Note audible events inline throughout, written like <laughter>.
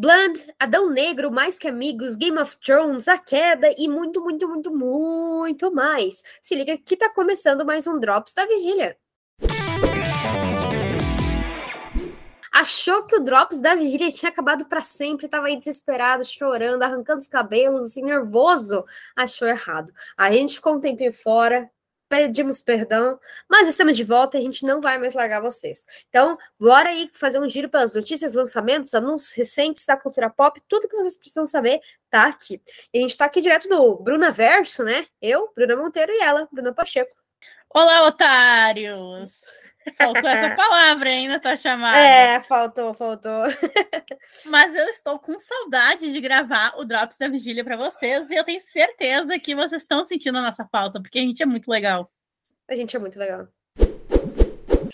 Blood, Adão Negro, Mais Que Amigos, Game of Thrones, A Queda e muito, muito, muito, muito mais. Se liga que tá começando mais um Drops da Vigília. Achou que o Drops da Vigília tinha acabado para sempre, tava aí desesperado, chorando, arrancando os cabelos, assim, nervoso. Achou errado. A gente ficou um tempinho fora, pedimos perdão, mas estamos de volta e a gente não vai mais largar vocês. Então, bora aí fazer um giro pelas notícias, lançamentos, anúncios recentes da cultura pop, tudo que vocês precisam saber tá aqui. E a gente tá aqui direto do Bruna Verso, né? Eu, Bruna Monteiro e ela, Bruna Pacheco. Olá, otários! Faltou essa <laughs> palavra ainda, tá chamada. É, faltou, faltou. <laughs> Mas eu estou com saudade de gravar o Drops da Vigília para vocês e eu tenho certeza que vocês estão sentindo a nossa falta, porque a gente é muito legal. A gente é muito legal.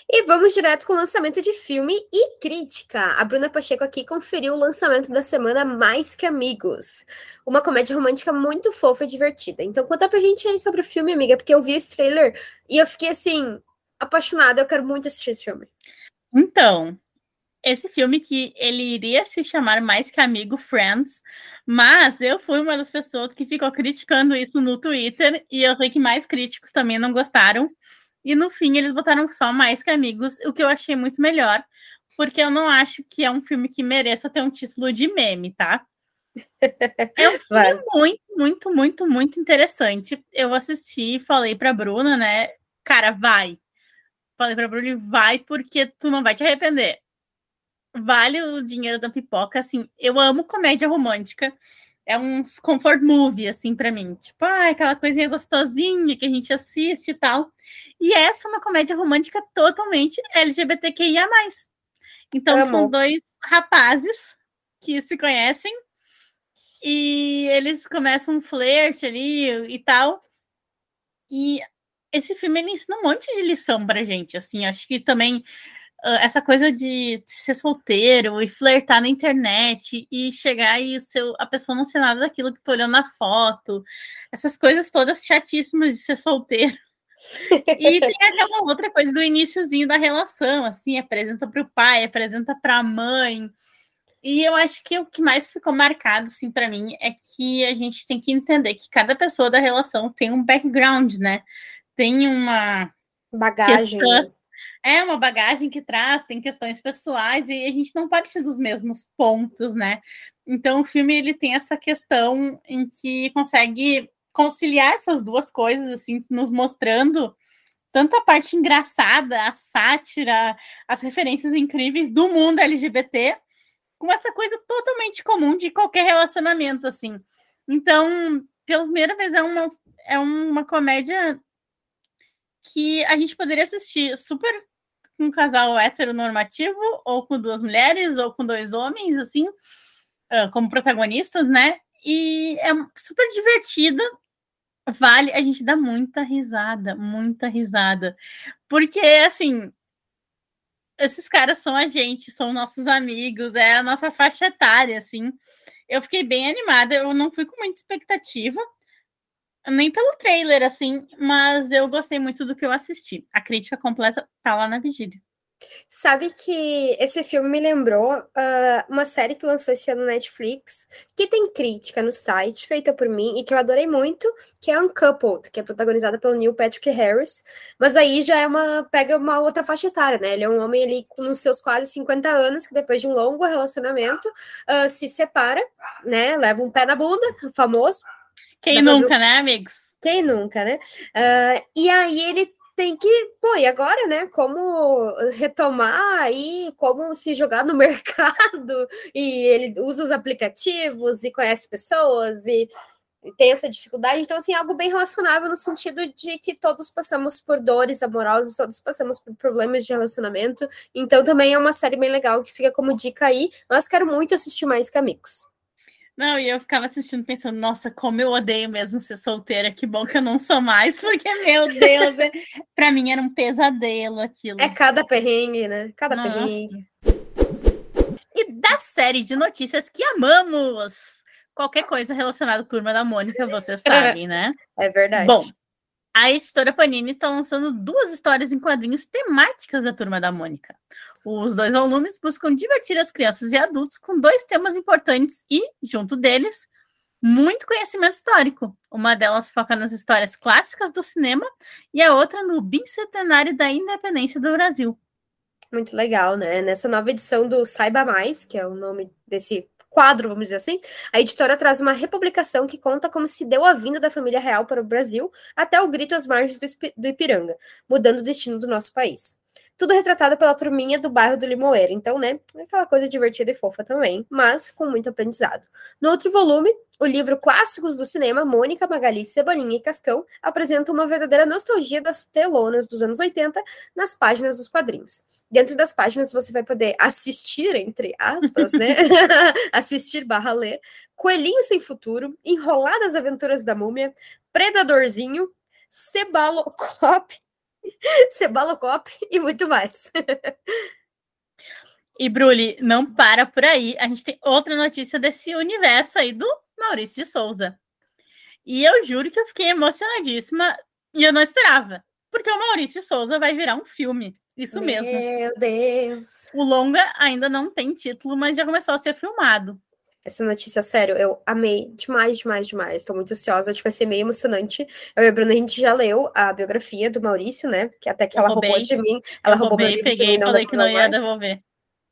E vamos direto com o lançamento de filme e crítica. A Bruna Pacheco aqui conferiu o lançamento da semana Mais Que Amigos. Uma comédia romântica muito fofa e divertida. Então conta pra gente aí sobre o filme, amiga, porque eu vi esse trailer e eu fiquei assim, apaixonada, eu quero muito assistir esse filme. Então, esse filme que ele iria se chamar mais que Amigo Friends, mas eu fui uma das pessoas que ficou criticando isso no Twitter e eu sei que mais críticos também não gostaram. E no fim eles botaram só mais que amigos, o que eu achei muito melhor, porque eu não acho que é um filme que mereça ter um título de meme, tá? <laughs> É um filme muito, muito, muito, muito interessante. Eu assisti e falei pra Bruna, né? Cara, vai, Falei pra Bruni, vai porque tu não vai te arrepender. Vale o dinheiro da pipoca, assim, eu amo comédia romântica. É um comfort movie, assim, para mim. Tipo, ah, aquela coisinha gostosinha que a gente assiste e tal. E essa é uma comédia romântica totalmente LGBTQIA+. Então, amo. são dois rapazes que se conhecem e eles começam um flerte ali e tal. E esse filme ele ensina um monte de lição pra gente, assim, acho que também uh, essa coisa de ser solteiro e flertar na internet e chegar e o seu, a pessoa não ser nada daquilo que tô olhando na foto, essas coisas todas chatíssimas de ser solteiro. <laughs> e tem aquela outra coisa do iníciozinho da relação, assim, apresenta para o pai, apresenta para a mãe. E eu acho que o que mais ficou marcado, assim, para mim, é que a gente tem que entender que cada pessoa da relação tem um background, né? Tem uma bagagem. Questão, é uma bagagem que traz, tem questões pessoais e a gente não parte dos mesmos pontos, né? Então o filme ele tem essa questão em que consegue conciliar essas duas coisas, assim, nos mostrando tanto a parte engraçada, a sátira, as referências incríveis do mundo LGBT, com essa coisa totalmente comum de qualquer relacionamento, assim. Então, pela primeira vez, é uma, é uma comédia que a gente poderia assistir super com um casal heteronormativo, ou com duas mulheres, ou com dois homens, assim, uh, como protagonistas, né? E é super divertida. Vale, a gente dá muita risada, muita risada. Porque, assim, esses caras são a gente, são nossos amigos, é a nossa faixa etária, assim. Eu fiquei bem animada, eu não fui com muita expectativa, nem pelo trailer, assim, mas eu gostei muito do que eu assisti. A crítica completa tá lá na vigília. Sabe que esse filme me lembrou uh, uma série que lançou esse ano no Netflix, que tem crítica no site, feita por mim, e que eu adorei muito, que é Uncoupled, que é protagonizada pelo Neil Patrick Harris, mas aí já é uma, pega uma outra faixa etária, né? Ele é um homem ali com os seus quase 50 anos, que depois de um longo relacionamento, uh, se separa, né? Leva um pé na bunda, famoso, quem nunca, né, amigos? Quem nunca, né? Uh, e aí ele tem que, pô, e agora, né? Como retomar aí, como se jogar no <laughs> mercado, e ele usa os aplicativos e conhece pessoas e tem essa dificuldade, então, assim, algo bem relacionável no sentido de que todos passamos por dores amorosas, todos passamos por problemas de relacionamento, então também é uma série bem legal que fica como dica aí, mas quero muito assistir mais que amigos. Não, e eu ficava assistindo pensando, nossa, como eu odeio mesmo ser solteira, que bom que eu não sou mais, <laughs> porque, meu Deus, é... para mim era um pesadelo aquilo. É cada perrengue, né? Cada nossa. perrengue. E da série de notícias que amamos, qualquer coisa relacionada à Turma da Mônica, vocês <laughs> sabem, né? É verdade. Bom, a editora Panini está lançando duas histórias em quadrinhos temáticas da Turma da Mônica. Os dois volumes buscam divertir as crianças e adultos com dois temas importantes e, junto deles, muito conhecimento histórico. Uma delas foca nas histórias clássicas do cinema e a outra no bicentenário da independência do Brasil. Muito legal, né? Nessa nova edição do Saiba Mais, que é o nome desse quadro, vamos dizer assim, a editora traz uma republicação que conta como se deu a vinda da família real para o Brasil até o grito às margens do Ipiranga, mudando o destino do nosso país. Tudo retratado pela turminha do bairro do Limoeiro. Então, né, é aquela coisa divertida e fofa também, mas com muito aprendizado. No outro volume, o livro Clássicos do Cinema, Mônica, Magali, Cebolinha e Cascão, apresenta uma verdadeira nostalgia das telonas dos anos 80 nas páginas dos quadrinhos. Dentro das páginas você vai poder assistir, entre aspas, né? <laughs> <laughs> assistir barra ler, Coelhinho Sem Futuro, Enroladas Aventuras da Múmia, Predadorzinho, Cebalocop, <laughs> Cebalocop e muito mais. E Bruli, não para por aí. A gente tem outra notícia desse universo aí do Maurício de Souza. E eu juro que eu fiquei emocionadíssima e eu não esperava. Porque o Maurício Souza vai virar um filme. Isso Meu mesmo. Meu Deus. O longa ainda não tem título, mas já começou a ser filmado. Essa notícia, sério, eu amei demais, demais, demais. Estou muito ansiosa, acho que vai ser meio emocionante. Eu e a Bruna, a gente já leu a biografia do Maurício, né? Que até que eu ela roubei, roubou de mim. Ela eu roubou roubei, meu peguei e falei que não ia devolver.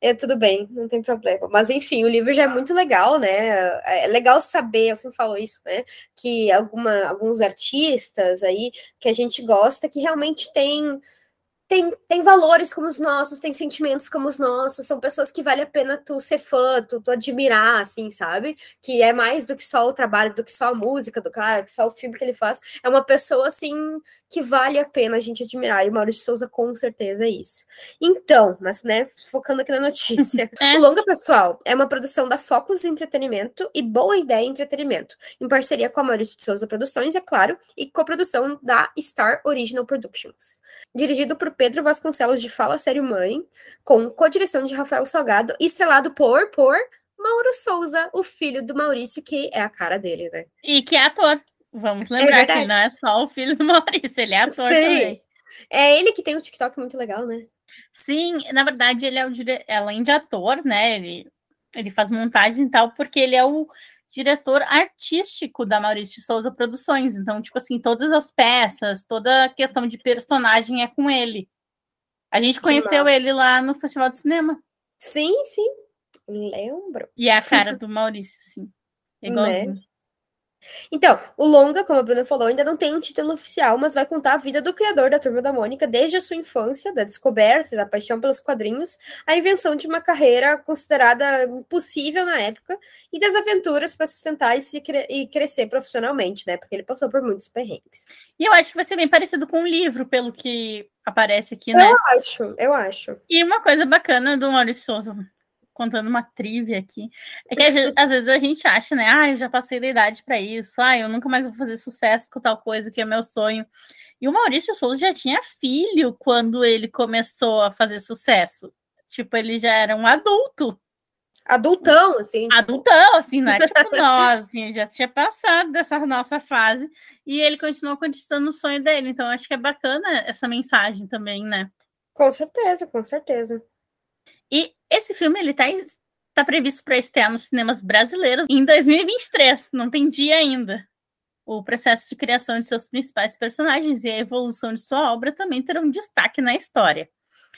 É, tudo bem, não tem problema. Mas enfim, o livro já é muito legal, né? É legal saber, eu sempre falo isso, né? Que alguma, alguns artistas aí que a gente gosta que realmente tem tem, tem valores como os nossos, tem sentimentos como os nossos, são pessoas que vale a pena tu ser fã, tu, tu admirar, assim, sabe? Que é mais do que só o trabalho, do que só a música do cara, que só o filme que ele faz. É uma pessoa, assim, que vale a pena a gente admirar. E o Maurício Souza, com certeza, é isso. Então, mas, né, focando aqui na notícia. <laughs> é. O Longa Pessoal é uma produção da Focus Entretenimento e Boa Ideia Entretenimento, em parceria com a Maurício de Souza Produções, é claro, e coprodução da Star Original Productions. Dirigido por Pedro Vasconcelos de Fala Sério Mãe, com co-direção de Rafael Salgado, estrelado por, por Mauro Souza, o filho do Maurício, que é a cara dele, né? E que é ator. Vamos lembrar é que não é só o filho do <laughs> Maurício, ele é ator Sim. também. É ele que tem um TikTok muito legal, né? Sim, na verdade, ele é o dire... além de ator, né? Ele, ele faz montagem e tal, porque ele é o diretor artístico da Maurício Souza Produções. Então, tipo assim, todas as peças, toda a questão de personagem é com ele. A gente conheceu ele lá no Festival de Cinema. Sim, sim. Lembro. E é a cara <laughs> do Maurício, sim. Né? Igualzinho. Né? Então, o longa, como a Bruna falou, ainda não tem um título oficial, mas vai contar a vida do criador da Turma da Mônica desde a sua infância, da descoberta e da paixão pelos quadrinhos, a invenção de uma carreira considerada impossível na época e das aventuras para sustentar e, se cre e crescer profissionalmente, né? Porque ele passou por muitos perrengues. E eu acho que vai ser bem parecido com um livro, pelo que aparece aqui, né? Eu acho, eu acho. E uma coisa bacana do Maurício Souza, contando uma trivia aqui. É que às vezes a gente acha, né? Ah, eu já passei da idade para isso. Ah, eu nunca mais vou fazer sucesso com tal coisa que é meu sonho. E o Maurício Souza já tinha filho quando ele começou a fazer sucesso. Tipo, ele já era um adulto. Adultão, assim. Adultão, assim, não é <laughs> tipo nós, assim, já tinha passado dessa nossa fase e ele continuou conquistando o sonho dele. Então, acho que é bacana essa mensagem também, né? Com certeza, com certeza. E esse filme ele tá, tá previsto para estrear nos cinemas brasileiros em 2023, não tem dia ainda. O processo de criação de seus principais personagens e a evolução de sua obra também terão destaque na história.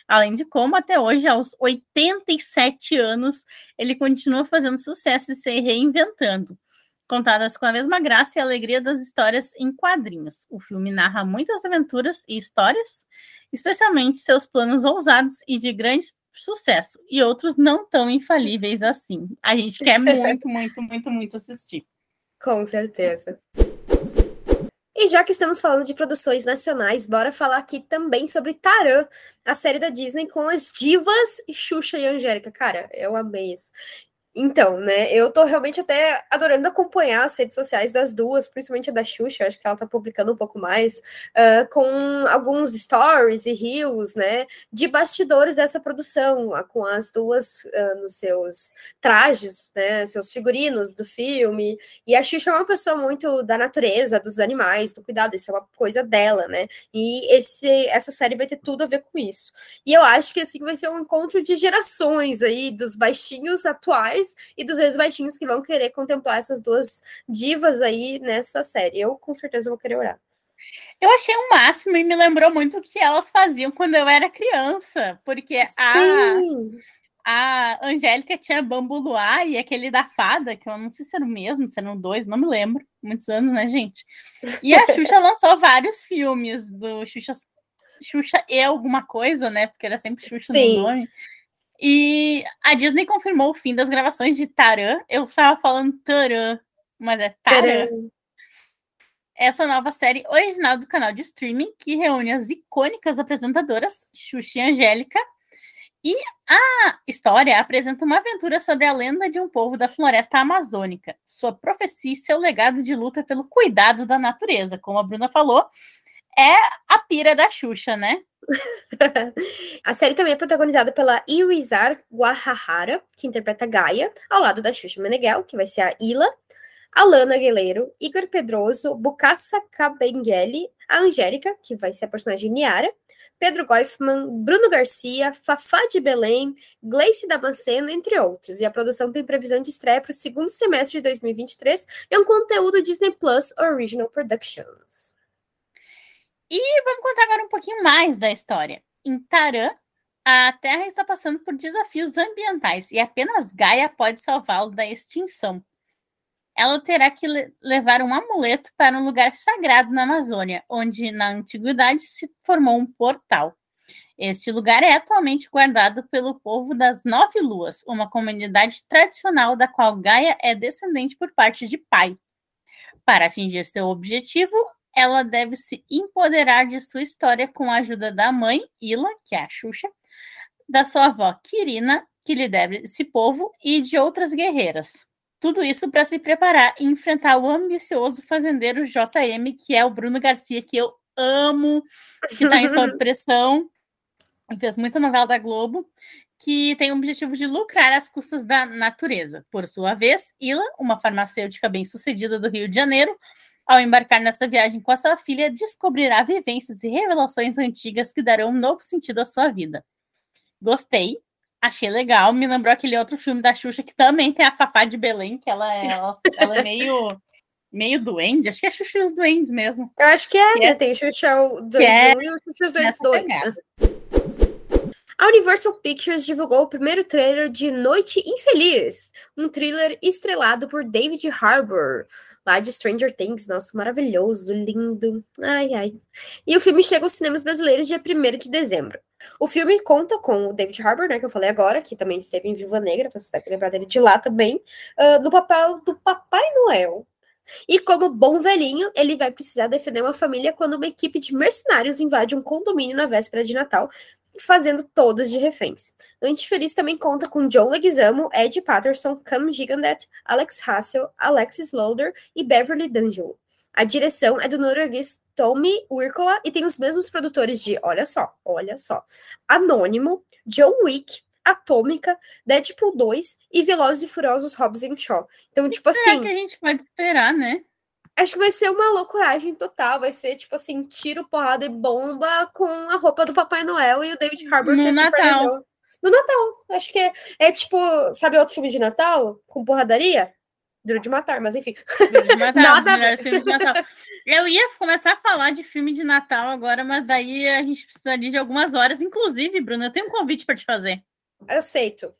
Além de como, até hoje, aos 87 anos, ele continua fazendo sucesso e se reinventando. Contadas com a mesma graça e alegria das histórias em quadrinhos. O filme narra muitas aventuras e histórias, especialmente seus planos ousados e de grandes sucesso e outros não tão infalíveis assim. A gente quer muito, <laughs> muito, muito, muito assistir. Com certeza. E já que estamos falando de produções nacionais, bora falar aqui também sobre Taran, a série da Disney com as divas Xuxa e Angélica. Cara, eu amei isso. Então, né, eu tô realmente até adorando acompanhar as redes sociais das duas, principalmente a da Xuxa, acho que ela tá publicando um pouco mais, uh, com alguns stories e reels, né, de bastidores dessa produção, com as duas uh, nos seus trajes, né, seus figurinos do filme, e a Xuxa é uma pessoa muito da natureza, dos animais, do cuidado, isso é uma coisa dela, né, e esse, essa série vai ter tudo a ver com isso. E eu acho que, assim, vai ser um encontro de gerações aí, dos baixinhos atuais e dos ex-baixinhos que vão querer contemplar essas duas divas aí nessa série. Eu com certeza vou querer orar. Eu achei o um máximo e me lembrou muito o que elas faziam quando eu era criança, porque Sim. a, a Angélica tinha Bambu Luar e aquele da fada, que eu não sei se era o mesmo, se eram dois, não me lembro, muitos anos, né, gente? E a Xuxa <laughs> lançou vários filmes do Xuxa, Xuxa e alguma coisa, né? Porque era sempre Xuxa Sim. no nome. E a Disney confirmou o fim das gravações de Taran. Eu estava falando Taran, mas é Taran. Essa nova série original do canal de streaming que reúne as icônicas apresentadoras Xuxa e Angélica. E a história apresenta uma aventura sobre a lenda de um povo da floresta amazônica, sua profecia e seu legado de luta pelo cuidado da natureza. Como a Bruna falou, é a pira da Xuxa, né? <laughs> a série também é protagonizada pela Irizar Guahahara, que interpreta Gaia, ao lado da Xuxa Meneghel, que vai ser a Ila, Alana Gueleiro, Igor Pedroso, Bukassa Kabengeli, a Angélica, que vai ser a personagem Niara, Pedro Goifman, Bruno Garcia, Fafá de Belém, Gleice Damasceno, entre outros. E a produção tem previsão de estreia para o segundo semestre de 2023 e é um conteúdo Disney Plus Original Productions. E vamos contar agora um pouquinho mais da história. Em Tarã, a Terra está passando por desafios ambientais e apenas Gaia pode salvá-lo da extinção. Ela terá que le levar um amuleto para um lugar sagrado na Amazônia, onde na antiguidade se formou um portal. Este lugar é atualmente guardado pelo povo das Nove Luas, uma comunidade tradicional da qual Gaia é descendente por parte de pai. Para atingir seu objetivo, ela deve se empoderar de sua história com a ajuda da mãe, Ila, que é a Xuxa, da sua avó, Kirina, que lhe deve esse povo, e de outras guerreiras. Tudo isso para se preparar e enfrentar o ambicioso fazendeiro JM, que é o Bruno Garcia, que eu amo, que está em Sob <laughs> Pressão, fez muita novela da Globo, que tem o objetivo de lucrar às custas da natureza. Por sua vez, Ila, uma farmacêutica bem-sucedida do Rio de Janeiro, ao embarcar nessa viagem com a sua filha, descobrirá vivências e revelações antigas que darão um novo sentido à sua vida. Gostei, achei legal, me lembrou aquele outro filme da Xuxa que também tem a Fafá de Belém, que ela é, ela, ela é meio meio duende, acho que é Xuxa e os Duendes mesmo. Eu acho que é, que né? É, tem Xuxa o Duende é, e o Xuxa os Duendes 2. A Universal Pictures divulgou o primeiro trailer de Noite Infeliz, um thriller estrelado por David Harbour, lá de Stranger Things. Nossa, maravilhoso, lindo. Ai, ai. E o filme chega aos cinemas brasileiros dia 1 de dezembro. O filme conta com o David Harbour, né, que eu falei agora, que também esteve em Viva Negra, você deve lembrar dele de lá também, uh, no papel do Papai Noel. E como bom velhinho, ele vai precisar defender uma família quando uma equipe de mercenários invade um condomínio na véspera de Natal, fazendo todos de reféns. Antifeliz também conta com John Leguizamo, Ed Patterson, Cam Gigandet, Alex Hassel, Alexis Loader e Beverly D'Angelo. A direção é do norueguês Tommy Wirkola e tem os mesmos produtores de, olha só, olha só, Anônimo, John Wick, Atômica, Deadpool 2 e Velozes e Furiosos Hobbs Shaw. Então, tipo assim... É que a gente pode esperar, né? Acho que vai ser uma loucuragem total. Vai ser, tipo assim, tiro, porrada e bomba com a roupa do Papai Noel e o David Harbour. No Natal. No Natal. Acho que é, é, tipo, sabe outro filme de Natal? Com porradaria? Duro de matar, mas enfim. Duro de matar, <laughs> Nada os filmes de Natal. Eu ia começar a falar de filme de Natal agora, mas daí a gente precisaria de algumas horas. Inclusive, Bruna, eu tenho um convite para te fazer. Aceito.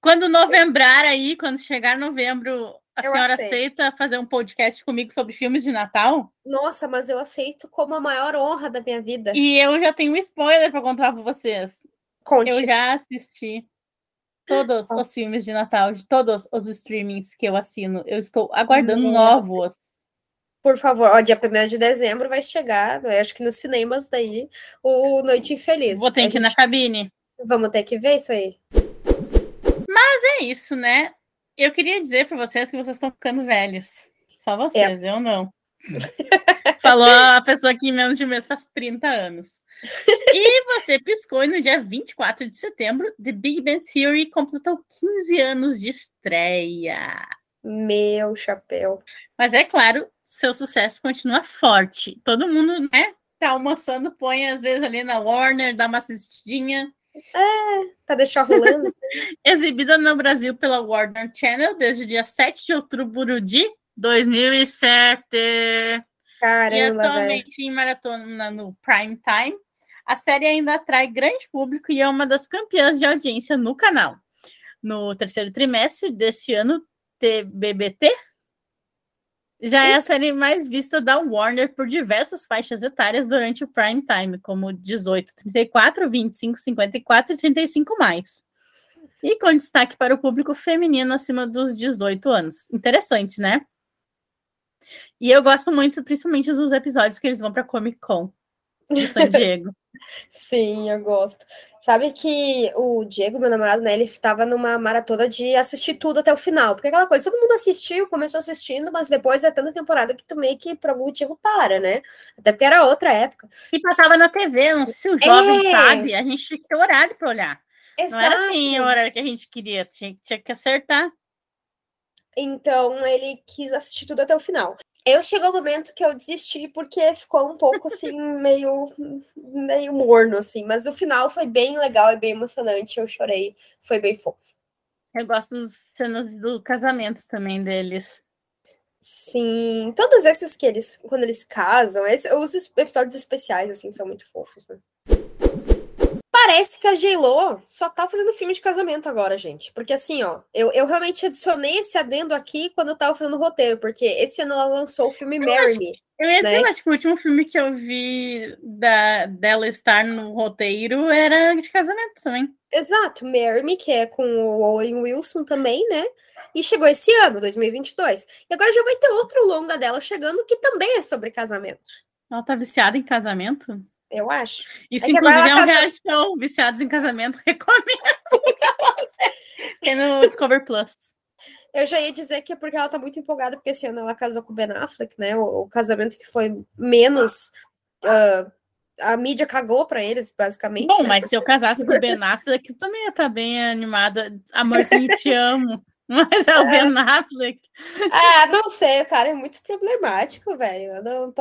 Quando novembrar aí, quando chegar novembro, a eu senhora aceito. aceita fazer um podcast comigo sobre filmes de Natal? Nossa, mas eu aceito como a maior honra da minha vida. E eu já tenho um spoiler para contar para vocês. Conte. Eu já assisti todos ah. os filmes de Natal, de todos os streamings que eu assino. Eu estou aguardando novos. Por favor, ó, dia 1 de dezembro vai chegar, eu acho que nos cinemas daí, o Noite Infeliz. Vou ter que ir na cabine. Vamos ter que ver isso aí. Mas é isso, né? Eu queria dizer para vocês que vocês estão ficando velhos. Só vocês, é. eu não. <laughs> Falou a pessoa que em menos de um mês faz 30 anos. E você piscou e no dia 24 de setembro, The Big Bang Theory completou 15 anos de estreia. Meu chapéu. Mas é claro, seu sucesso continua forte. Todo mundo, né, tá almoçando, põe às vezes ali na Warner, dá uma assistidinha. É, pra deixar rolando. <laughs> Exibida no Brasil pela Warner Channel desde o dia 7 de outubro de 2007. Caramba, e atualmente véio. em maratona no Prime Time. A série ainda atrai grande público e é uma das campeãs de audiência no canal. No terceiro trimestre deste ano, TBBT já Isso. é a série mais vista da Warner por diversas faixas etárias durante o prime time, como 18, 34, 25, 54 e 35 mais. E com destaque para o público feminino acima dos 18 anos. Interessante, né? E eu gosto muito, principalmente dos episódios que eles vão para Comic Con de San Diego. <laughs> Sim, eu gosto. Sabe que o Diego, meu namorado, né, ele estava numa maratona de assistir tudo até o final. Porque aquela coisa, todo mundo assistiu, começou assistindo, mas depois é tanta temporada que tu meio que por algum motivo para, né? Até porque era outra época. E passava na TV, não sei se o jovem é... sabe, a gente tinha que ter horário para olhar. Exato. Não era assim o horário que a gente queria, tinha, tinha que acertar. Então ele quis assistir tudo até o final. Eu chegou o um momento que eu desisti porque ficou um pouco assim, <laughs> meio, meio morno, assim. Mas o final foi bem legal e bem emocionante. Eu chorei, foi bem fofo. Eu gosto dos cenas do casamento também deles. Sim, todos esses que eles, quando eles casam, esse, os episódios especiais, assim, são muito fofos, né? Parece que a J-Lo só tá fazendo filme de casamento agora, gente. Porque assim, ó, eu, eu realmente adicionei esse adendo aqui quando eu tava fazendo o roteiro, porque esse ano ela lançou o filme Marry Me. Eu ia dizer, né? acho que o último filme que eu vi da, dela estar no roteiro era de casamento também. Exato, Marry Me, que é com o Owen Wilson também, né? E chegou esse ano, 2022. E agora já vai ter outro longa dela chegando que também é sobre casamento. Ela tá viciada em casamento? Eu acho. Isso, é inclusive, é um casa... reality show, Viciados em Casamento, <laughs> recomendo Tem no Discover Plus. Eu já ia dizer que é porque ela tá muito empolgada, porque esse ano ela casou com o Ben Affleck, né? O, o casamento que foi menos. Uh, a mídia cagou para eles, basicamente. Bom, né? mas se eu casasse com o Ben <laughs> Affleck, eu também ia estar tá bem animada. Amorzinho, te amo. <laughs> Mas é o Ben Affleck. Ah, não sei, o cara é muito problemático, velho. Eu não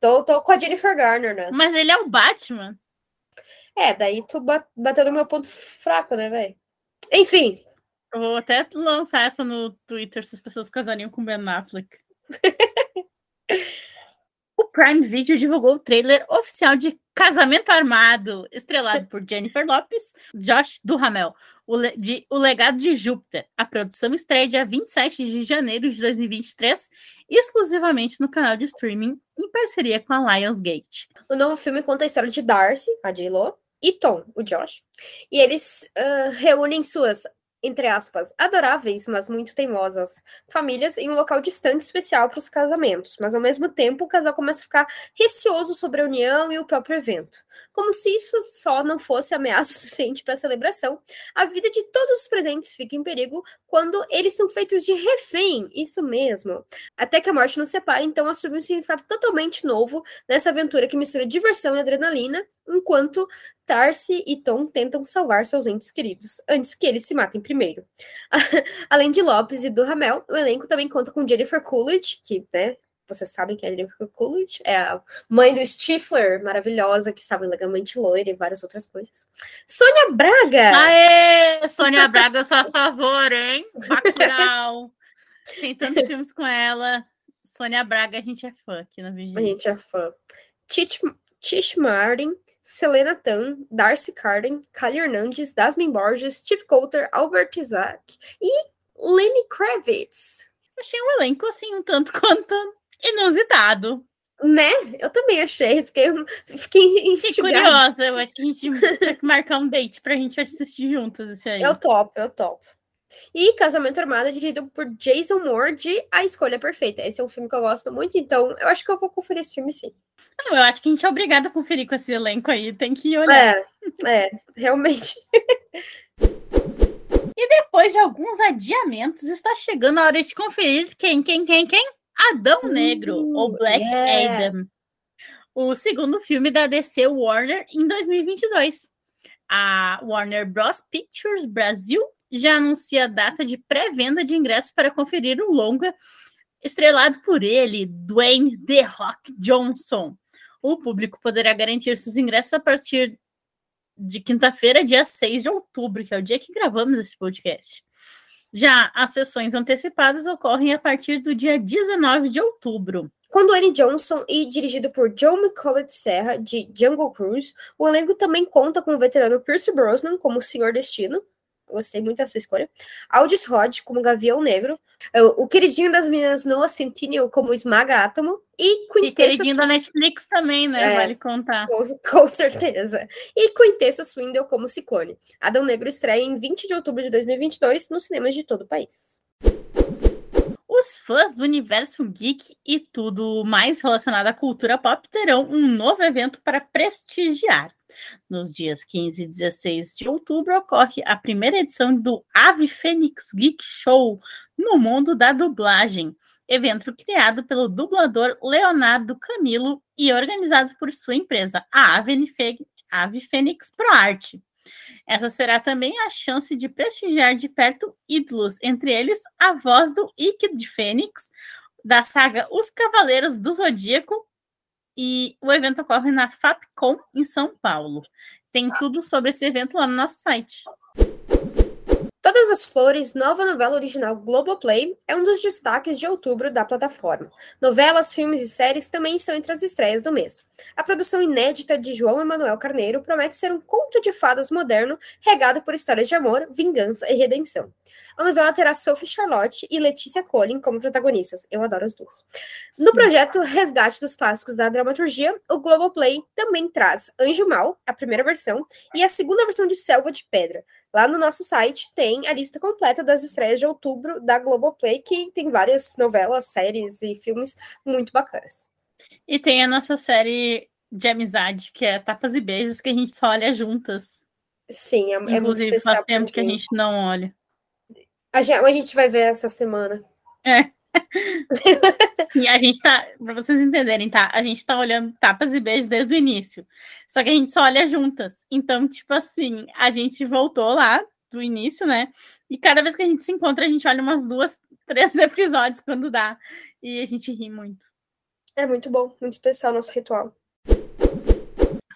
tô, tô com a Jennifer Garner, né? Mas ele é o Batman. É, daí tu bateu no meu ponto fraco, né, velho? Enfim. Eu vou até lançar essa no Twitter se as pessoas casariam com Ben Affleck. <laughs> o Prime Video divulgou o trailer oficial de Casamento Armado, estrelado por Jennifer Lopes, Josh Duhamel, o, de O Legado de Júpiter. A produção estreia dia 27 de janeiro de 2023, exclusivamente no canal de streaming, em parceria com a Lionsgate. O novo filme conta a história de Darcy, a J-Lo, e Tom, o Josh. E eles uh, reúnem suas entre aspas, adoráveis, mas muito teimosas, famílias em um local distante especial para os casamentos, mas ao mesmo tempo o casal começa a ficar receoso sobre a união e o próprio evento. Como se isso só não fosse ameaça <laughs> suficiente para a celebração, a vida de todos os presentes fica em perigo quando eles são feitos de refém, isso mesmo. Até que a morte nos separe, então assume um significado totalmente novo nessa aventura que mistura diversão e adrenalina, enquanto Tarsi e Tom tentam salvar seus entes queridos antes que eles se matem primeiro. <laughs> Além de Lopes e do Ramel, o elenco também conta com Jennifer Coolidge, que, né, vocês sabem que é a Jennifer Coolidge, é a mãe do Stifler, maravilhosa, que estava legalmente loira e várias outras coisas. Sônia Braga! Aê! Sônia Braga, eu sou a favor, hein? Bacurau! Tem tantos <laughs> filmes com ela. Sônia Braga, a gente é fã aqui na Vigília. A gente é fã. Tish, Tish Martin, Selena Tan, Darcy Carden, Kali Hernandes, Dasmin Borges, Steve Coulter, Albert Isaac e Lenny Kravitz. Achei um elenco assim um tanto quanto inusitado. Né? Eu também achei. Fiquei, fiquei Fiquei curiosa. Eu acho que a gente tem que marcar um date pra gente assistir juntas esse aí. Eu topo, eu topo. E Casamento Armado, dirigido por Jason Moore, de A Escolha Perfeita. Esse é um filme que eu gosto muito, então eu acho que eu vou conferir esse filme sim. Não, eu acho que a gente é obrigado a conferir com esse elenco aí, tem que olhar. É, é realmente. E depois de alguns adiamentos, está chegando a hora de conferir quem, quem, quem, quem? Adão Negro, uh, ou Black yeah. Adam. O segundo filme da DC Warner em 2022. A Warner Bros. Pictures Brasil já anuncia a data de pré-venda de ingressos para conferir o longa, estrelado por ele, Dwayne The Rock Johnson. O público poderá garantir seus ingressos a partir de quinta-feira, dia 6 de outubro, que é o dia que gravamos esse podcast. Já as sessões antecipadas ocorrem a partir do dia 19 de outubro. Com Dwayne Johnson e dirigido por Joe McCullough Serra, de Jungle Cruise, o elenco também conta com o veterano Pierce Brosnan como Senhor Destino, gostei muito dessa escolha. Aldis Rod como Gavião Negro. É, o queridinho das meninas Noah Centineo como Esmaga Átomo. E Quintessa... E queridinho da Netflix também, né? É, vale contar. Com, com, certeza. E Quintessa Swindle como Ciclone. Adão Negro estreia em 20 de outubro de 2022 nos cinemas de todo o país. Os fãs do universo geek e tudo mais relacionado à cultura pop terão um novo evento para prestigiar. Nos dias 15 e 16 de outubro ocorre a primeira edição do Ave Fênix Geek Show no mundo da dublagem, evento criado pelo dublador Leonardo Camilo e organizado por sua empresa, a Ave Fênix Pro Arte. Essa será também a chance de prestigiar de perto ídolos, entre eles a voz do Ike de Fênix, da saga Os Cavaleiros do Zodíaco, e o evento ocorre na Fapcom, em São Paulo. Tem tudo sobre esse evento lá no nosso site. Todas as Flores, nova novela original Globoplay, é um dos destaques de outubro da plataforma. Novelas, filmes e séries também estão entre as estreias do mês. A produção inédita de João Emanuel Carneiro promete ser um conto de fadas moderno regado por histórias de amor, vingança e redenção. A novela terá Sophie Charlotte e Letícia Collin como protagonistas. Eu adoro as duas. No projeto Resgate dos Clássicos da Dramaturgia, o Globoplay também traz Anjo Mal, a primeira versão, e a segunda versão de Selva de Pedra. Lá no nosso site tem a lista completa das estreias de outubro da Globoplay, que tem várias novelas, séries e filmes muito bacanas. E tem a nossa série de amizade, que é Tapas e Beijos, que a gente só olha juntas. Sim, é, Inclusive, é muito especial. faz tempo que a gente não olha. A gente, a gente vai ver essa semana. É. <laughs> e a gente tá, para vocês entenderem, tá? A gente tá olhando tapas e beijos desde o início. Só que a gente só olha juntas. Então, tipo assim, a gente voltou lá do início, né? E cada vez que a gente se encontra, a gente olha umas duas, <laughs> três episódios quando dá. E a gente ri muito. É muito bom, muito especial nosso ritual.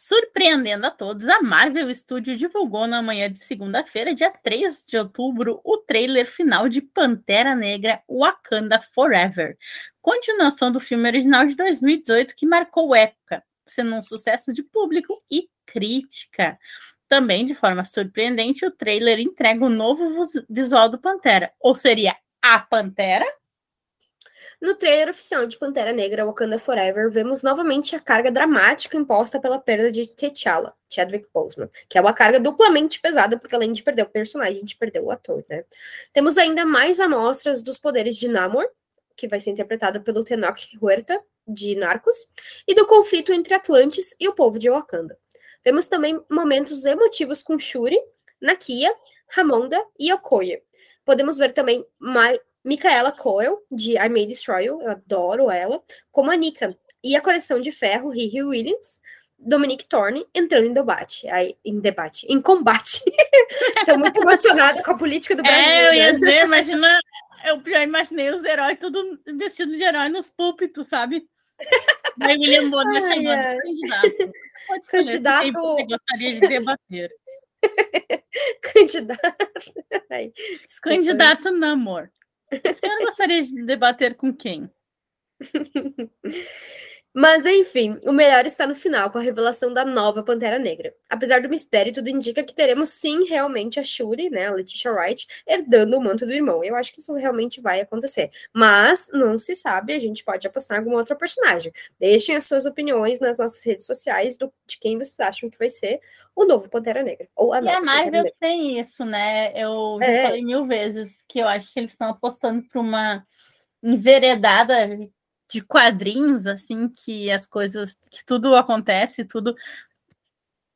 Surpreendendo a todos, a Marvel Studio divulgou na manhã de segunda-feira, dia 3 de outubro, o trailer final de Pantera Negra Wakanda Forever, continuação do filme original de 2018 que marcou época, sendo um sucesso de público e crítica. Também, de forma surpreendente, o trailer entrega o novo visual do Pantera, ou seria a Pantera no trailer oficial de Pantera Negra Wakanda Forever, vemos novamente a carga dramática imposta pela perda de T'Challa, Chadwick Boseman, que é uma carga duplamente pesada, porque além de perder o personagem, a gente perdeu o ator, né? Temos ainda mais amostras dos poderes de Namor, que vai ser interpretado pelo Tenoch Huerta, de Narcos, e do conflito entre Atlantes e o povo de Wakanda. Vemos também momentos emotivos com Shuri, Nakia, Ramonda e Okoye. Podemos ver também mais Micaela Coel, de I May Destroy You, eu adoro ela, como a Nika. E a coleção de ferro, Riri Williams, Dominic Thorne, entrando em debate, aí, em debate, em combate. <laughs> Estou muito emocionada com a política do Brasil. É, eu ia né? <laughs> dizer, imagina, eu já imaginei os heróis tudo vestido de herói nos púlpitos, sabe? Aí William Bonner chamando é. candidato. Pode candidato... você gostaria de debater. <laughs> candidato. Ai, candidato Namor. A gostaria de debater com quem? <laughs> Mas enfim, o melhor está no final, com a revelação da nova Pantera Negra. Apesar do mistério, tudo indica que teremos sim realmente a Shuri, né, a Letitia Wright, herdando o manto do irmão. Eu acho que isso realmente vai acontecer. Mas não se sabe, a gente pode apostar em alguma outra personagem. Deixem as suas opiniões nas nossas redes sociais do, de quem vocês acham que vai ser o novo Pantera Negra. Ou a e a Marvel tem isso, né? Eu já é. falei mil vezes que eu acho que eles estão apostando para uma enveredada de quadrinhos, assim, que as coisas, que tudo acontece, tudo.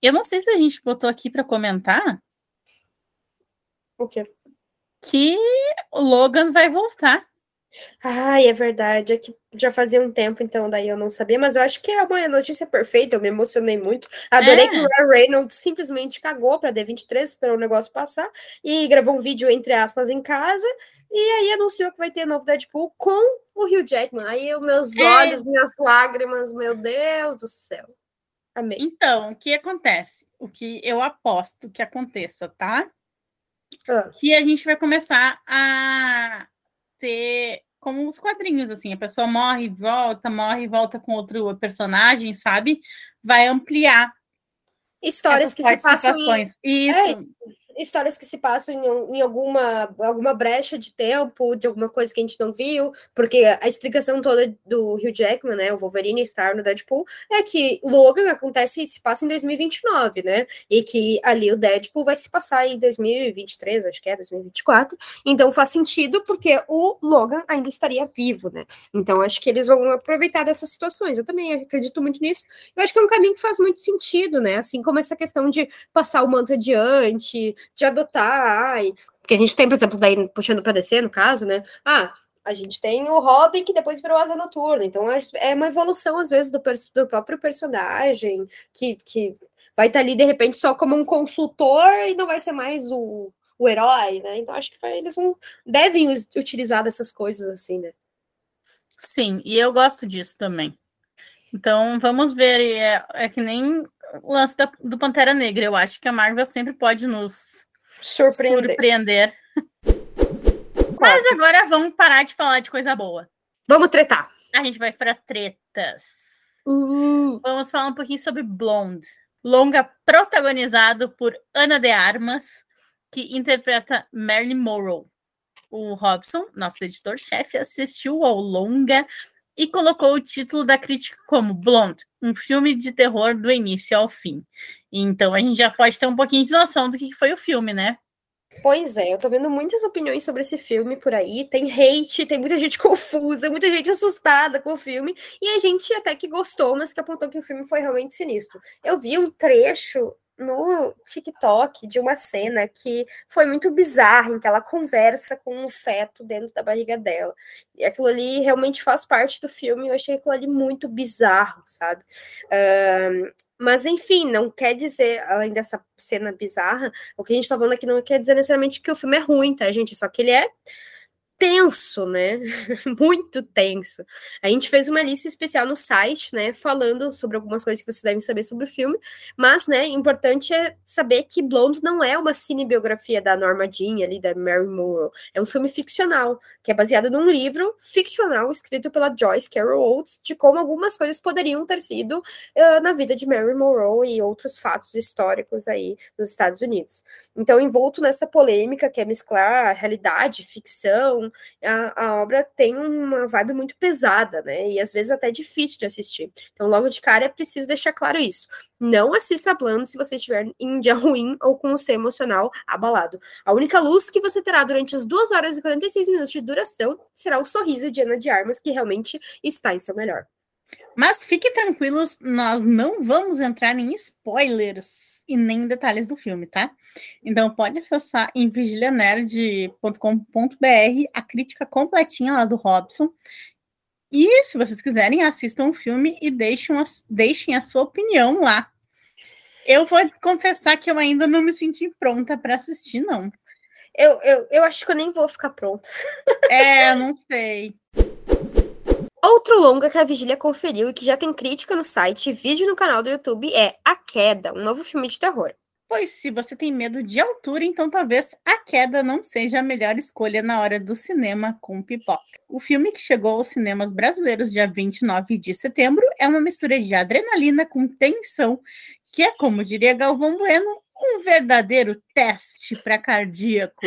Eu não sei se a gente botou aqui para comentar. O quê? que o Logan vai voltar. Ai, é verdade. É que já fazia um tempo, então daí eu não sabia, mas eu acho que é uma notícia perfeita. Eu me emocionei muito. Adorei é. que o Ryan Reynolds simplesmente cagou para D23, esperou o negócio passar e gravou um vídeo, entre aspas, em casa. E aí anunciou que vai ter novo Deadpool com o Hugh Jackman. Aí os meus é. olhos, minhas lágrimas, meu Deus do céu. Amém. Então, o que acontece? O que eu aposto que aconteça, tá? Ah. Que a gente vai começar a ter como os quadrinhos, assim, a pessoa morre, volta, morre, volta com outro personagem, sabe? Vai ampliar histórias que se passam em... Isso. É, histórias que se passam em, em, alguma, alguma brecha de tempo, de alguma coisa que a gente não viu, porque a explicação toda do Hugh Jackman, né, o Wolverine Star no Deadpool, é que Logan acontece e se passa em 2029, né, e que ali o Deadpool vai se passar em 2023, acho que é 2024, então faz sentido porque o Logan ainda estaria vivo, né, então acho que eles vão aproveitar dessas situações, eu também acredito muito nisso, eu acho que é um caminho que faz muito sentido, né, assim como essa questão de passar o manto adiante, de adotar, ai, porque a gente tem, por exemplo, daí puxando para descer, no caso, né? Ah, a gente tem o Robin que depois virou asa noturna, então é, é uma evolução, às vezes, do, do próprio personagem, que, que vai estar tá ali, de repente, só como um consultor e não vai ser mais o, o herói, né? Então acho que eles vão, devem utilizar dessas coisas assim, né? Sim, e eu gosto disso também. Então vamos ver, é, é que nem lance da, do Pantera Negra. Eu acho que a Marvel sempre pode nos surpreender. surpreender. Mas agora vamos parar de falar de coisa boa. Vamos tretar. A gente vai para tretas. Uh. Vamos falar um pouquinho sobre Blonde. Longa protagonizado por Ana de Armas, que interpreta Marilyn Monroe. O Robson, nosso editor-chefe, assistiu ao longa e colocou o título da crítica como Blonde, um filme de terror do início ao fim. Então a gente já pode ter um pouquinho de noção do que foi o filme, né? Pois é, eu tô vendo muitas opiniões sobre esse filme por aí. Tem hate, tem muita gente <laughs> confusa, muita gente assustada com o filme. E a gente até que gostou, mas que apontou que o filme foi realmente sinistro. Eu vi um trecho no TikTok de uma cena que foi muito bizarra, em que ela conversa com um feto dentro da barriga dela. E aquilo ali realmente faz parte do filme, eu achei aquilo ali muito bizarro, sabe? Mas, enfim, não quer dizer, além dessa cena bizarra, o que a gente tá falando aqui não quer dizer necessariamente que o filme é ruim, tá, gente? Só que ele é tenso, né? <laughs> Muito tenso. A gente fez uma lista especial no site, né? Falando sobre algumas coisas que vocês devem saber sobre o filme, mas, né, importante é saber que Blonde não é uma cinebiografia da Norma Jean ali, da Mary Monroe. É um filme ficcional, que é baseado num livro ficcional escrito pela Joyce Carol Oates, de como algumas coisas poderiam ter sido uh, na vida de Mary Monroe e outros fatos históricos aí nos Estados Unidos. Então, envolto nessa polêmica que é mesclar realidade, ficção, a, a obra tem uma vibe muito pesada, né? E às vezes até difícil de assistir. Então, logo de cara, é preciso deixar claro isso. Não assista Blando se você estiver em dia ruim ou com o seu emocional abalado. A única luz que você terá durante as 2 horas e 46 minutos de duração será o sorriso de Ana de Armas, que realmente está em seu melhor. Mas fiquem tranquilos, nós não vamos entrar em spoilers e nem detalhes do filme, tá? Então pode acessar em vigilianerd.com.br a crítica completinha lá do Robson. E se vocês quiserem, assistam o filme e deixem a, deixem a sua opinião lá. Eu vou confessar que eu ainda não me senti pronta para assistir, não. Eu, eu, eu acho que eu nem vou ficar pronta. É, não sei. Outro longa que a Vigília conferiu e que já tem crítica no site e vídeo no canal do YouTube é A Queda, um novo filme de terror. Pois se você tem medo de altura, então talvez A Queda não seja a melhor escolha na hora do cinema com pipoca. O filme que chegou aos cinemas brasileiros dia 29 de setembro é uma mistura de adrenalina com tensão, que é, como diria Galvão Bueno, um verdadeiro teste para cardíaco.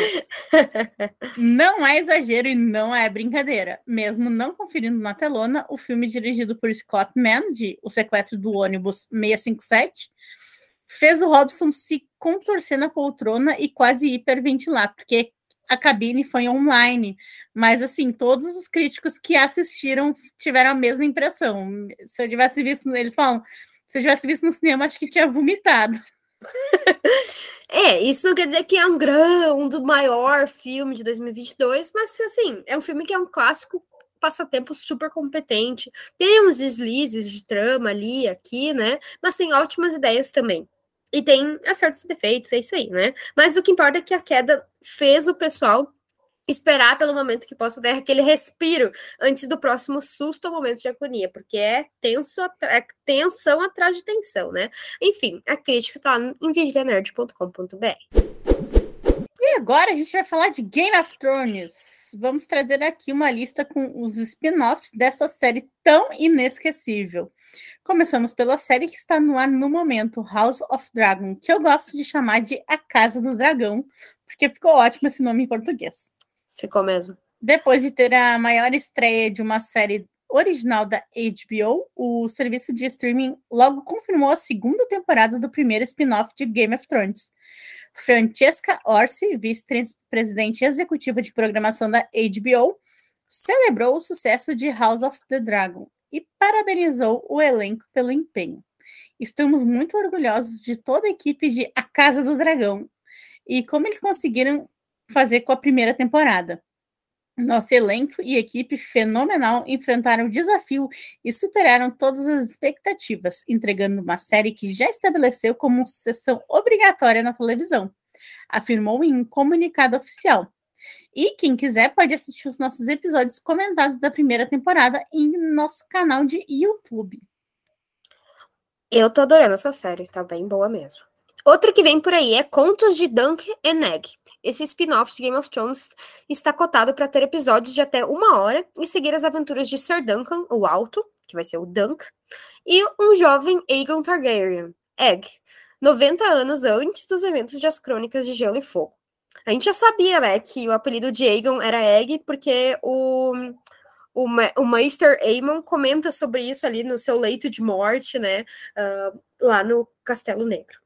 não é exagero e não é brincadeira. Mesmo não conferindo na telona, o filme dirigido por Scott Mann, de O Sequestro do Ônibus 657, fez o Robson se contorcer na poltrona e quase hiperventilar, porque a cabine foi online, mas assim, todos os críticos que assistiram tiveram a mesma impressão. Se eu tivesse visto, eles falam, se eu tivesse visto no cinema, acho que tinha vomitado. É, isso não quer dizer que é um grão do maior filme de 2022, mas assim, é um filme que é um clássico passatempo super competente. Tem uns deslizes de trama ali, aqui, né? Mas tem ótimas ideias também. E tem acertos e defeitos, é isso aí, né? Mas o que importa é que a queda fez o pessoal esperar pelo momento que possa dar aquele respiro antes do próximo susto ou momento de agonia, porque é, tenso, é tensão atrás de tensão, né? Enfim, a crítica tá em vigilianerd.com.br. E agora a gente vai falar de Game of Thrones. Vamos trazer aqui uma lista com os spin-offs dessa série tão inesquecível. Começamos pela série que está no ar no momento, House of Dragon, que eu gosto de chamar de A Casa do Dragão, porque ficou ótimo esse nome em português. Ficou mesmo. Depois de ter a maior estreia de uma série original da HBO, o serviço de streaming logo confirmou a segunda temporada do primeiro spin-off de Game of Thrones. Francesca Orsi, vice-presidente executiva de programação da HBO, celebrou o sucesso de House of the Dragon e parabenizou o elenco pelo empenho. Estamos muito orgulhosos de toda a equipe de A Casa do Dragão e como eles conseguiram fazer com a primeira temporada. Nosso elenco e equipe fenomenal enfrentaram o desafio e superaram todas as expectativas, entregando uma série que já estabeleceu como sessão obrigatória na televisão, afirmou em um comunicado oficial. E quem quiser pode assistir os nossos episódios comentados da primeira temporada em nosso canal de YouTube. Eu tô adorando essa série, tá bem boa mesmo. Outro que vem por aí é Contos de Dunk and Egg. Esse spin-off de Game of Thrones está cotado para ter episódios de até uma hora e seguir as aventuras de Sir Duncan, o Alto, que vai ser o Dunk, e um jovem Aegon Targaryen, Egg, 90 anos antes dos eventos de As Crônicas de Gelo e Fogo. A gente já sabia, né, que o apelido de Aegon era Egg, porque o, o, o Meister Aemon comenta sobre isso ali no seu leito de morte, né, uh, lá no Castelo Negro.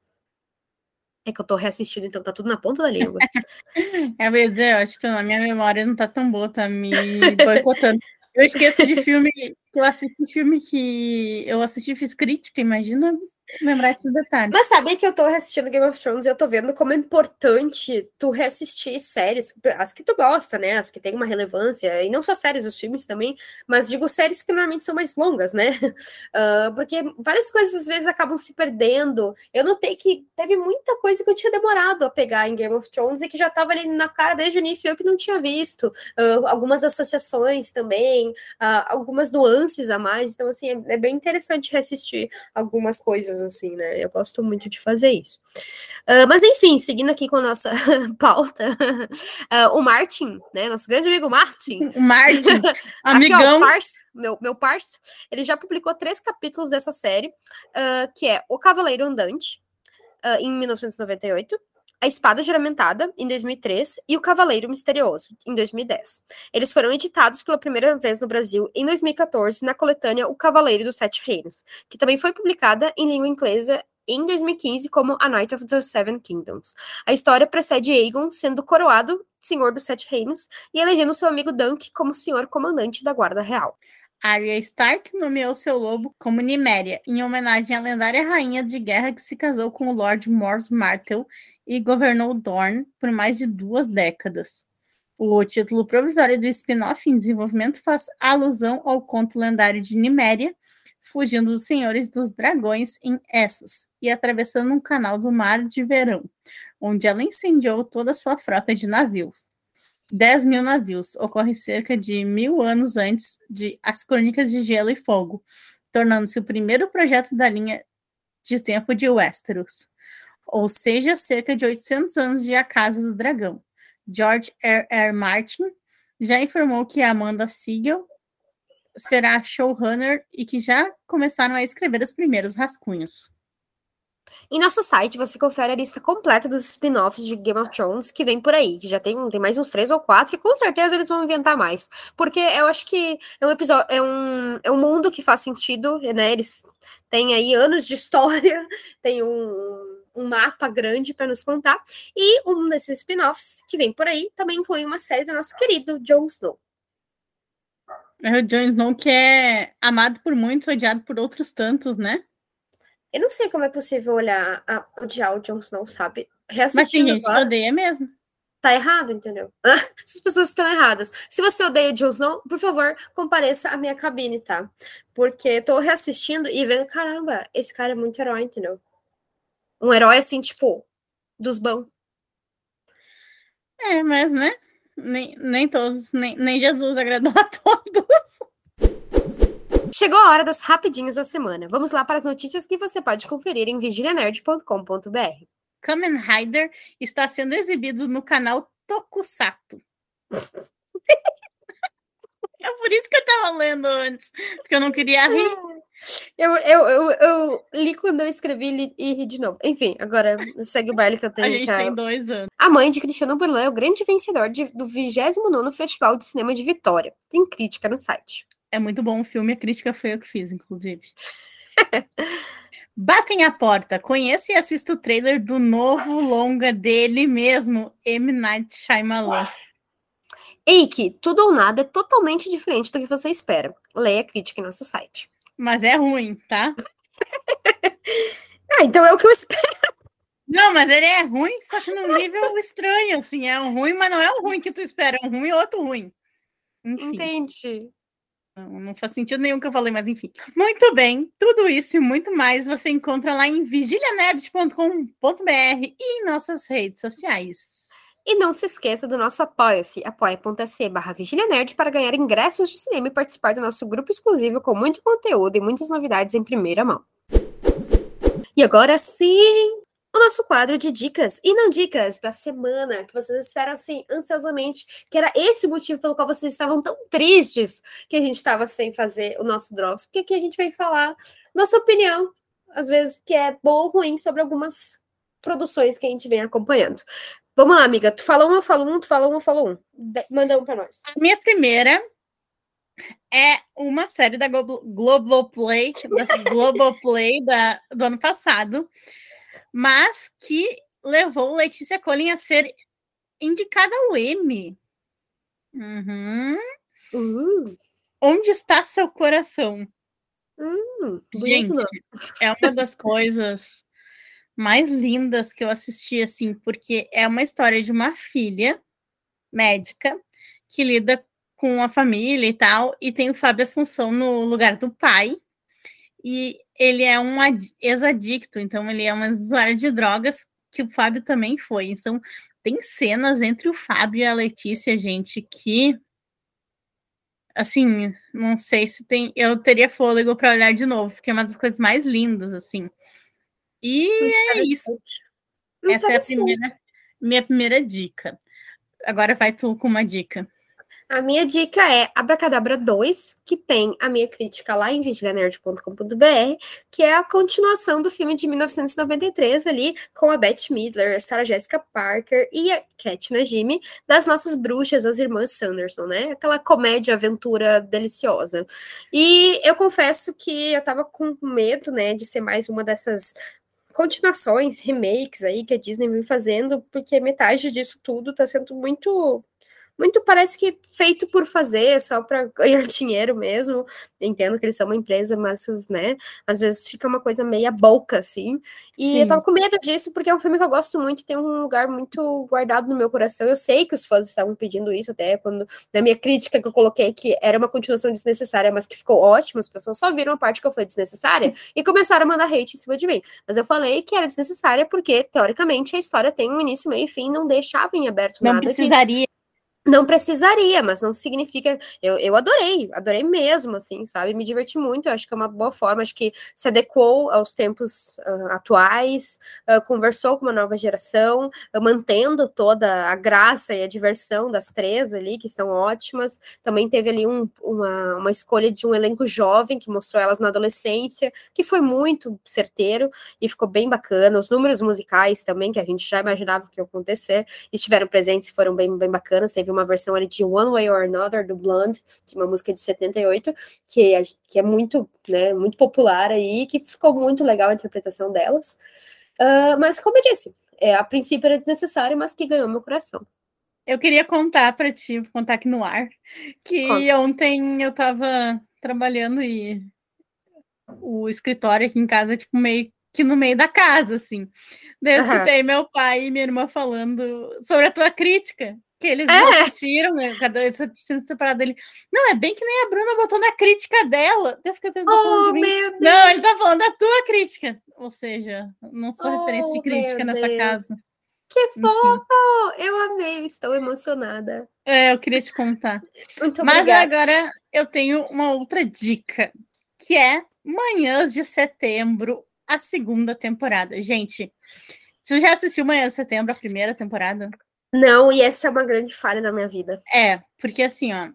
É que eu tô reassistindo, então tá tudo na ponta da língua. <laughs> é, mas eu acho que a minha memória não tá tão boa, tá me boicotando. Eu esqueço de filme, eu assisti filme que eu assisti fiz crítica, imagina lembrar desses detalhes. Mas sabe que eu tô reassistindo Game of Thrones e eu tô vendo como é importante tu reassistir séries, as que tu gosta, né? As que têm uma relevância, e não só séries, os filmes também, mas digo séries que normalmente são mais longas, né? Uh, <laughs> porque várias coisas às vezes acabam se perdendo. Eu notei que teve muita coisa que eu tinha demorado a pegar em Game of Thrones e que já tava ali na cara desde o início, eu que não tinha visto. Uh, algumas associações também, uh, algumas nuances a mais. Então, assim, é, é bem interessante reassistir algumas coisas coisas assim, né? Eu gosto muito de fazer isso. Uh, mas enfim, seguindo aqui com a nossa <laughs> pauta, uh, <laughs> o Martin, né? Nosso grande amigo Martin. <laughs> Martin, amigão. Aqui, ó, parça, meu, meu parça, ele já publicou três capítulos dessa série, uh, que é O Cavaleiro Andante, em 1998. A Espada Juramentada, em 2003, e O Cavaleiro Misterioso, em 2010. Eles foram editados pela primeira vez no Brasil em 2014 na coletânea O Cavaleiro dos Sete Reinos, que também foi publicada em língua inglesa em 2015 como A Night of the Seven Kingdoms. A história precede Aegon sendo coroado Senhor dos Sete Reinos e elegendo seu amigo Dunk como Senhor Comandante da Guarda Real. Arya Stark nomeou seu lobo como Niméria, em homenagem à lendária rainha de guerra que se casou com o Lord Mors Martell e governou Dorne por mais de duas décadas. O título provisório do spin-off em desenvolvimento faz alusão ao conto lendário de Niméria, fugindo dos senhores dos dragões em Essos e atravessando um canal do mar de verão, onde ela incendiou toda a sua frota de navios. 10 mil navios, ocorre cerca de mil anos antes de As Crônicas de Gelo e Fogo, tornando-se o primeiro projeto da linha de tempo de Westeros, ou seja, cerca de 800 anos de A Casa do Dragão. George R. R. Martin já informou que Amanda Siegel será showrunner e que já começaram a escrever os primeiros rascunhos. Em nosso site você confere a lista completa dos spin-offs de Game of Thrones que vem por aí, que já tem, tem mais uns três ou quatro, e com certeza eles vão inventar mais. Porque eu acho que é um episódio, é um, é um mundo que faz sentido, né? Eles têm aí anos de <laughs> história, tem um, um mapa grande para nos contar. E um desses spin-offs que vem por aí também inclui uma série do nosso querido Jon Snow. É o Jon Snow que é amado por muitos, odiado por outros tantos, né? Eu não sei como é possível olhar a, odiar o Jon Snow, sabe? Mas tem gente agora, que odeia mesmo. Tá errado, entendeu? <laughs> Essas pessoas estão erradas. Se você odeia o Jon Snow, por favor, compareça à minha cabine, tá? Porque tô reassistindo e vendo, caramba, esse cara é muito herói, entendeu? Um herói assim, tipo, dos bons. É, mas, né? Nem, nem todos, nem, nem Jesus agradou a <laughs> todos. Chegou a hora das rapidinhas da semana. Vamos lá para as notícias que você pode conferir em vigilianerd.com.br. Kamen Rider está sendo exibido no canal Tokusato. <laughs> é por isso que eu estava lendo antes, porque eu não queria rir. Eu, eu, eu, eu li quando eu escrevi e ri de novo. Enfim, agora segue o baile que eu <laughs> tenho. A gente que tem dois anos. A mãe de Cristiano Burlan é o grande vencedor de, do 29 Festival de Cinema de Vitória. Tem crítica no site. É muito bom o filme, a crítica foi eu que fiz, inclusive. Batem a porta, conheça e assista o trailer do novo longa dele mesmo, M. Night Shyamalan. Eike, tudo ou nada é totalmente diferente do que você espera. Leia a crítica em nosso site. Mas é ruim, tá? <laughs> ah, então é o que eu espero. Não, mas ele é ruim, só que num nível estranho, assim. É um ruim, mas não é o ruim que tu espera, é um ruim e outro ruim. Enfim. Entendi. Não, faz sentido nenhum que eu falei, mas enfim. Muito bem, tudo isso e muito mais você encontra lá em vigilianerd.com.br e em nossas redes sociais. E não se esqueça do nosso apoia-se, apoia.se barra Nerd para ganhar ingressos de cinema e participar do nosso grupo exclusivo com muito conteúdo e muitas novidades em primeira mão. E agora sim, o nosso quadro de dicas e não dicas da semana, que vocês esperam assim ansiosamente, que era esse motivo pelo qual vocês estavam tão tristes que a gente estava sem fazer o nosso Drops, porque aqui a gente vem falar nossa opinião, às vezes que é boa ou ruim, sobre algumas produções que a gente vem acompanhando. Vamos lá, amiga. Tu fala um, eu falo um, tu fala um, eu falo um. Manda um para nós. A minha primeira é uma série da Globoplay, da Globoplay da, do ano passado, mas que levou Letícia Collin a ser indicada ao Emmy. Uhum. Uh. Onde está seu coração? Hum, Gente, é uma das coisas mais lindas que eu assisti, assim, porque é uma história de uma filha médica que lida com a família e tal, e tem o Fábio Assunção no lugar do pai, e ele é um ex-adicto, então ele é um usuário de drogas, que o Fábio também foi. Então, tem cenas entre o Fábio e a Letícia, gente, que assim, não sei se tem, eu teria fôlego para olhar de novo, porque é uma das coisas mais lindas, assim. E é isso. Essa é a primeira, minha primeira dica. Agora vai tu com uma dica. A minha dica é Abracadabra 2, que tem a minha crítica lá em vigilianerd.com.br, que é a continuação do filme de 1993 ali, com a Beth Midler, Sarah Jessica Parker e a Cat Najimy, das nossas bruxas, as irmãs Sanderson, né? Aquela comédia, aventura deliciosa. E eu confesso que eu tava com medo, né, de ser mais uma dessas continuações, remakes aí que a Disney vem fazendo, porque metade disso tudo tá sendo muito muito parece que feito por fazer, só para <laughs> ganhar dinheiro mesmo. Entendo que eles são uma empresa, mas, né, às vezes fica uma coisa meia boca, assim. E Sim. eu tava com medo disso, porque é um filme que eu gosto muito, tem um lugar muito guardado no meu coração. Eu sei que os fãs estavam pedindo isso, até quando, na minha crítica que eu coloquei, que era uma continuação desnecessária, mas que ficou ótima, as pessoas só viram a parte que eu falei desnecessária <laughs> e começaram a mandar hate em cima de mim. Mas eu falei que era desnecessária porque, teoricamente, a história tem um início, meio e fim, não deixava em aberto não nada. Não precisaria. Que não precisaria, mas não significa. Eu, eu adorei, adorei mesmo, assim, sabe? Me diverti muito, acho que é uma boa forma, acho que se adequou aos tempos uh, atuais, uh, conversou com uma nova geração, uh, mantendo toda a graça e a diversão das três ali, que estão ótimas. Também teve ali um, uma, uma escolha de um elenco jovem que mostrou elas na adolescência, que foi muito certeiro e ficou bem bacana. Os números musicais também, que a gente já imaginava que ia acontecer, estiveram presentes foram bem, bem bacanas. Teve uma versão ali de One Way or Another, do Blonde, de uma música de 78, que é, que é muito, né, muito popular aí, que ficou muito legal a interpretação delas. Uh, mas, como eu disse, é, a princípio era desnecessário, mas que ganhou meu coração. Eu queria contar para ti, vou contar aqui no ar, que Conta. ontem eu estava trabalhando e o escritório aqui em casa, tipo, meio aqui no meio da casa, assim. Daí eu escutei uhum. meu pai e minha irmã falando sobre a tua crítica. Que eles é. assistiram, né? Cada essa piscina separada dele. Não, é bem que nem a Bruna botou na crítica dela. Eu fiquei pensando oh, de mim. Não, ele tá falando da tua crítica. Ou seja, não sou oh, referência de crítica nessa Deus. casa. Que fofo! Eu amei, estou emocionada. É, eu queria te contar. Muito Mas obrigada. agora eu tenho uma outra dica, que é Manhãs de Setembro, a segunda temporada. Gente, tu já assistiu Manhãs de Setembro, a primeira temporada? Não, e essa é uma grande falha na minha vida. É, porque assim, ó,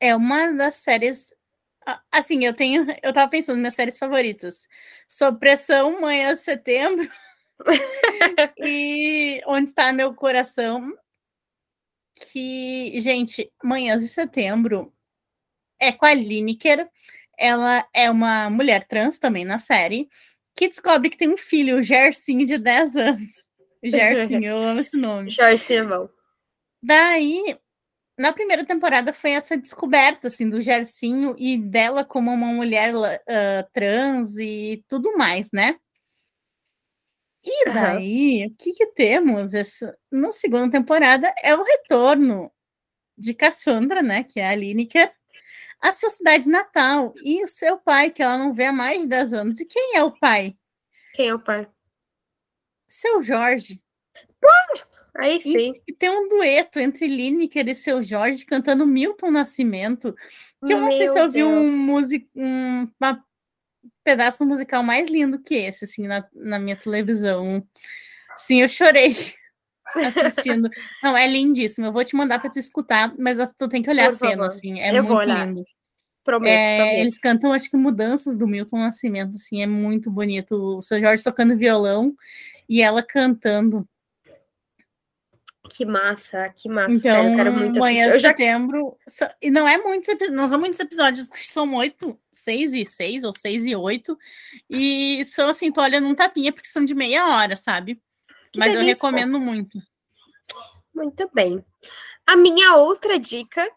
é uma das séries. Assim, eu tenho. <laughs> Eu tava pensando minhas séries favoritas. Sob pressão, Manhã de Setembro. <laughs> e Onde está meu coração? Que, gente, Manhãs de Setembro é com a Lineker. Ela é uma mulher trans também na série, que descobre que tem um filho, o Gersinho, de 10 anos. Gersinho, eu amo esse nome. Gersinho é bom. Daí, na primeira temporada foi essa descoberta assim do Gersinho e dela como uma mulher uh, trans e tudo mais, né? E daí, uhum. o que, que temos essa, na segunda temporada é o retorno de Cassandra, né, que é a Lineker, à sua cidade natal e o seu pai, que ela não vê há mais de 10 anos. E quem é o pai? Quem é o pai? Seu Jorge. aí sim. E, e, tem um dueto entre Lineker e seu Jorge cantando Milton Nascimento, que eu não Meu sei se eu vi um, music, um, uma pedaço musical mais lindo que esse, assim, na, na minha televisão. Sim, eu chorei <laughs> assistindo. Não, é lindíssimo. Eu vou te mandar para tu escutar, mas tu tem que olhar Por a cena, favor. assim. É eu muito lindo. Prometo, é, prometo, Eles cantam, acho que mudanças do Milton Nascimento, assim, é muito bonito. O seu Jorge tocando violão e ela cantando. Que massa, que massa, então, sério, eu quero muito amanhã assistir. Já... setembro, e não é muitos, não são muitos episódios, são oito, seis e seis, ou seis e oito, e são assim, tu olha num tapinha, porque são de meia hora, sabe? Que Mas delícia. eu recomendo muito. Muito bem. A minha outra dica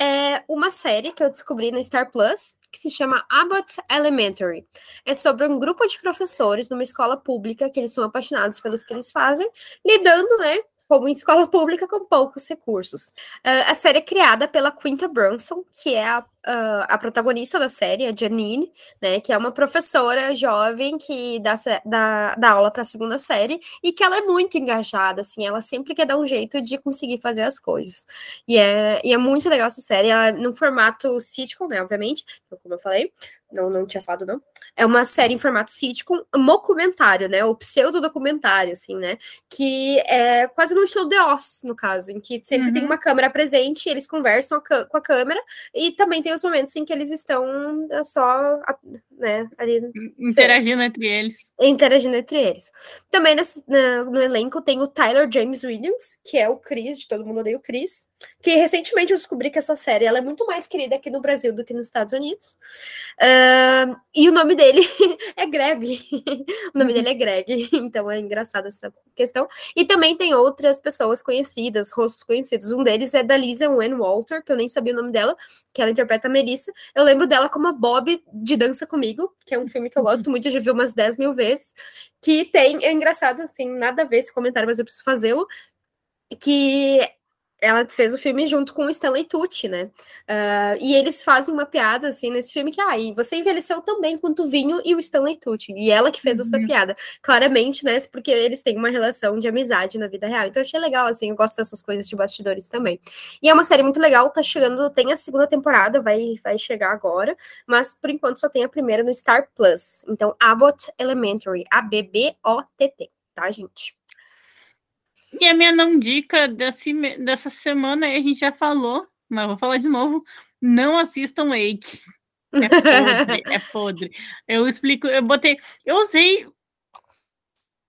é uma série que eu descobri na Star Plus, que se chama Abbott Elementary. É sobre um grupo de professores numa escola pública que eles são apaixonados pelos que eles fazem, lidando, né, como em escola <laughs> pública com poucos recursos. Uh, a série é criada pela Quinta Brunson, que é a, uh, a protagonista da série, a Janine, né, que é uma professora jovem que dá, dá, dá aula para a segunda série e que ela é muito engajada, assim, ela sempre quer dar um jeito de conseguir fazer as coisas. E é, e é muito legal essa série, ela é num formato sitcom, né, obviamente, como eu falei, não, não tinha falado, não. É uma série em formato sitcom, documentário, né? O pseudo-documentário, assim, né? Que é quase no estilo The Office, no caso, em que sempre uhum. tem uma câmera presente, eles conversam a com a câmera, e também tem os momentos em que eles estão é, só, né, ali... Interagindo entre eles. Interagindo entre eles. Também nesse, no elenco tem o Tyler James Williams, que é o Chris, de Todo Mundo Odeia o Chris, que recentemente eu descobri que essa série ela é muito mais querida aqui no Brasil do que nos Estados Unidos. Uh, e o nome dele <laughs> é Greg. o nome dele é Greg, <laughs> então é engraçado essa questão. E também tem outras pessoas conhecidas, rostos conhecidos. Um deles é da Lisa Wayne Walter, que eu nem sabia o nome dela, que ela interpreta a Melissa. Eu lembro dela como a Bob de Dança Comigo, que é um filme que eu gosto muito, eu já vi umas 10 mil vezes. Que tem, é engraçado, assim, nada a ver esse comentário, mas eu preciso fazê-lo que ela fez o filme junto com o Stanley Tucci, né? Uh, e eles fazem uma piada assim nesse filme que, ah, e você envelheceu também quanto o Vinho e o Stanley Tucci. E ela que fez uhum. essa piada. Claramente, né? Porque eles têm uma relação de amizade na vida real. Então eu achei legal, assim, eu gosto dessas coisas de bastidores também. E é uma série muito legal, tá chegando, tem a segunda temporada, vai, vai chegar agora, mas por enquanto só tem a primeira no Star Plus. Então, Abbott Elementary, A-B-B-O-T-T, tá, gente? E a minha não dica desse, dessa semana, a gente já falou, mas vou falar de novo: não assistam Wake. É podre, é podre. Eu explico, eu botei, eu usei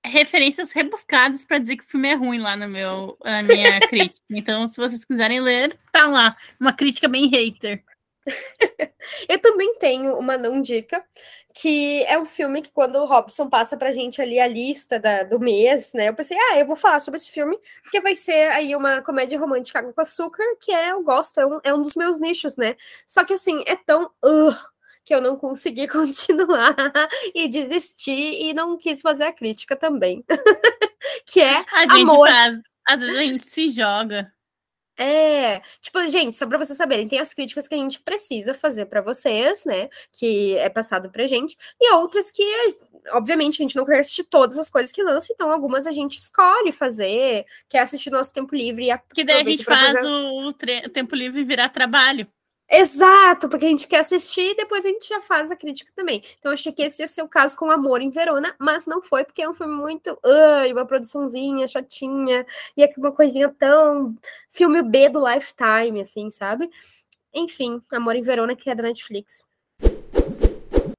referências rebuscadas para dizer que o filme é ruim lá no meu, na minha <laughs> crítica. Então, se vocês quiserem ler, tá lá. Uma crítica bem hater. Eu também tenho uma não dica, que é um filme que quando o Robson passa pra gente ali a lista da, do mês, né? Eu pensei, ah, eu vou falar sobre esse filme, porque vai ser aí uma comédia romântica água com açúcar, que é, eu gosto, é um, é um dos meus nichos, né? Só que assim, é tão. Uh, que eu não consegui <laughs> continuar e desistir e não quis fazer a crítica também. <laughs> que é a gente amor. Faz, às vezes a gente se joga. É, tipo, gente, só para vocês saberem, tem as críticas que a gente precisa fazer para vocês, né? Que é passado pra gente, e outras que, obviamente, a gente não quer assistir todas as coisas que lança, então algumas a gente escolhe fazer, quer assistir nosso tempo livre e Que daí a gente faz fazer... o, o tempo livre virar trabalho. Exato, porque a gente quer assistir e depois a gente já faz a crítica também. Então, achei que esse ia ser o caso com Amor em Verona, mas não foi, porque é um filme muito. Uh, uma produçãozinha chatinha, e é uma coisinha tão. Filme B do Lifetime, assim, sabe? Enfim, Amor em Verona, que é da Netflix.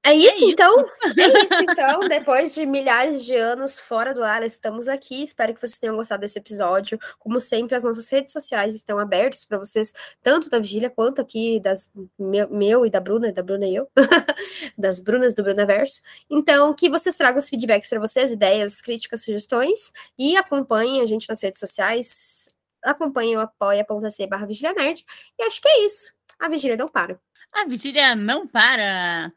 É isso, é isso, então? É isso, então. Depois de milhares de anos fora do ar, estamos aqui. Espero que vocês tenham gostado desse episódio. Como sempre, as nossas redes sociais estão abertas para vocês, tanto da Vigília quanto aqui das meu, meu, e da Bruna, da Bruna e eu, <laughs> das Brunas do Brunaverso. Então, que vocês tragam os feedbacks para vocês, ideias, críticas, sugestões e acompanhem a gente nas redes sociais. Acompanhem o apoia.se barra Vigília Nerd. E acho que é isso. A Vigília não para. A Vigília não para.